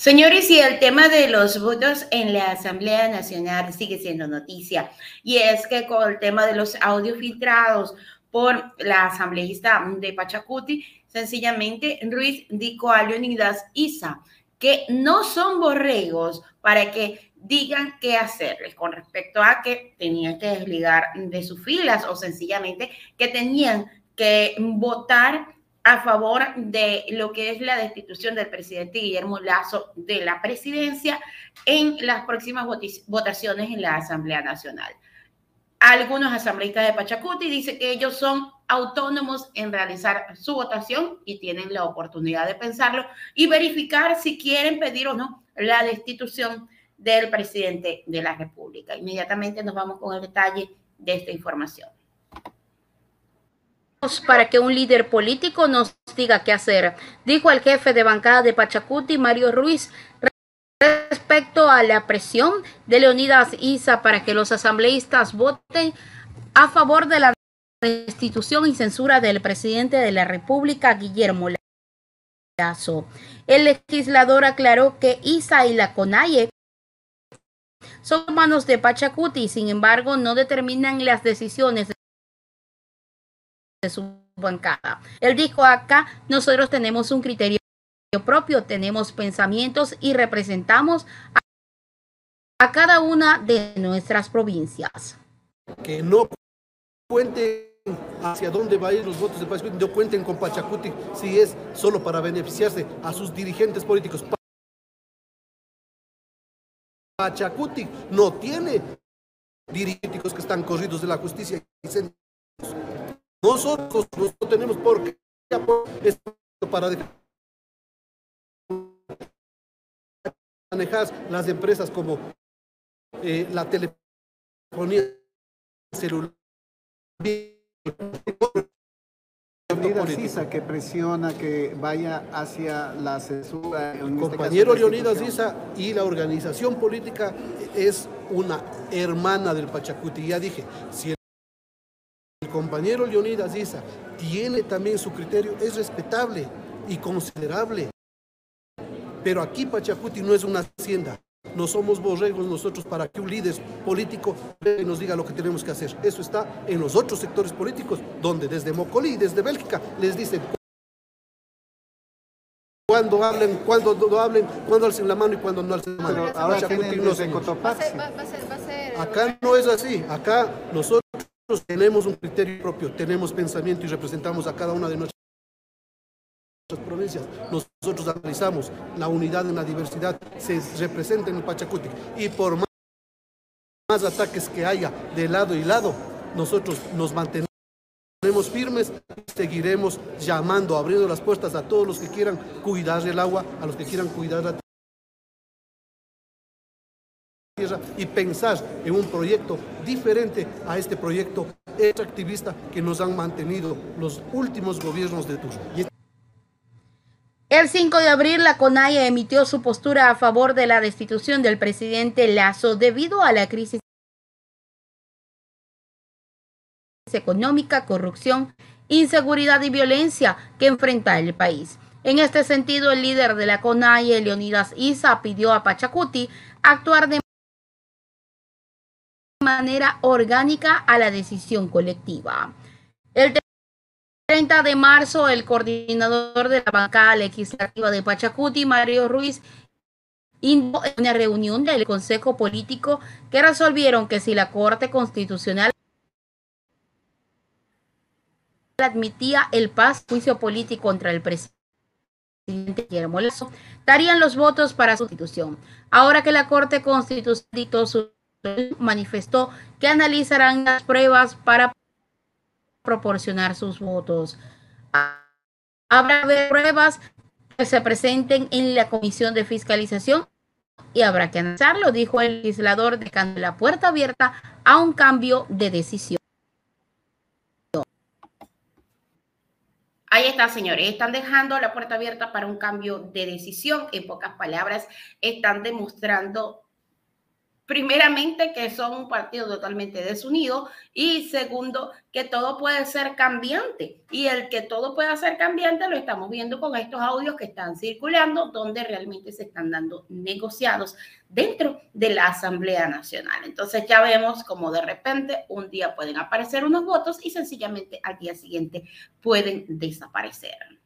Señores, y el tema de los votos en la Asamblea Nacional sigue siendo noticia. Y es que con el tema de los audios filtrados por la asambleísta de Pachacuti, sencillamente Ruiz dijo a Leonidas Isa que no son borregos para que digan qué hacerles con respecto a que tenían que desligar de sus filas o sencillamente que tenían que votar a favor de lo que es la destitución del presidente Guillermo Lazo de la presidencia en las próximas votaciones en la Asamblea Nacional. Algunos asambleístas de Pachacuti dicen que ellos son autónomos en realizar su votación y tienen la oportunidad de pensarlo y verificar si quieren pedir o no la destitución del presidente de la República. Inmediatamente nos vamos con el detalle de esta información para que un líder político nos diga qué hacer, dijo el jefe de bancada de Pachacuti, Mario Ruiz, respecto a la presión de Leonidas Isa para que los asambleístas voten a favor de la destitución y censura del presidente de la República, Guillermo Lazo. El legislador aclaró que Isa y la CONAIE son manos de Pachacuti, sin embargo, no determinan las decisiones de su bancada. Él dijo acá, nosotros tenemos un criterio propio, tenemos pensamientos y representamos a, cada una de nuestras provincias. Que no cuenten hacia dónde van a ir los votos de Pachacuti, no cuenten con Pachacuti si es solo para beneficiarse a sus dirigentes políticos. Pachacuti no tiene dirigentes que están corridos de la justicia y nosotros no tenemos por qué para manejar las empresas como eh, la telefonía celular. Leonidas que presiona que vaya hacia la censura. El este compañero Leonidas Sisa y la organización política es una hermana del Pachacuti. Ya dije, si compañero Leonidas Isa tiene también su criterio, es respetable y considerable. Pero aquí Pachacuti no es una hacienda. No somos borregos nosotros para que un líder político nos diga lo que tenemos que hacer. Eso está en los otros sectores políticos, donde desde Mocolí y desde Bélgica les dicen cuando hablen, cuando no hablen, cuando alcen la mano y cuando no alcen la mano. Acá no es así. Acá nosotros tenemos un criterio propio, tenemos pensamiento y representamos a cada una de nuestras provincias. Nosotros analizamos la unidad en la diversidad, se representa en el Pachacuti. Y por más, más ataques que haya de lado y lado, nosotros nos mantenemos firmes, seguiremos llamando, abriendo las puertas a todos los que quieran cuidar el agua, a los que quieran cuidar la y pensar en un proyecto diferente a este proyecto extractivista que nos han mantenido los últimos gobiernos de Turco. El 5 de abril, la CONAIE emitió su postura a favor de la destitución del presidente Lazo debido a la crisis económica, corrupción, inseguridad y violencia que enfrenta el país. En este sentido, el líder de la CONAIE, Leonidas Isa, pidió a Pachacuti actuar de manera orgánica a la decisión colectiva. El 30 de marzo, el coordinador de la bancada legislativa de Pachacuti, Mario Ruiz, en una reunión del Consejo Político que resolvieron que si la Corte Constitucional admitía el paz juicio político contra el presidente Guillermo Lazo, darían los votos para su sustitución. Ahora que la Corte Constitucional su manifestó que analizarán las pruebas para proporcionar sus votos. Habrá pruebas que se presenten en la comisión de fiscalización y habrá que analizarlo, dijo el legislador, dejando la puerta abierta a un cambio de decisión. Ahí está, señores. Están dejando la puerta abierta para un cambio de decisión. En pocas palabras, están demostrando primeramente, que son un partido totalmente desunido y segundo, que todo puede ser cambiante. Y el que todo pueda ser cambiante lo estamos viendo con estos audios que están circulando, donde realmente se están dando negociados dentro de la Asamblea Nacional. Entonces ya vemos como de repente un día pueden aparecer unos votos y sencillamente al día siguiente pueden desaparecer.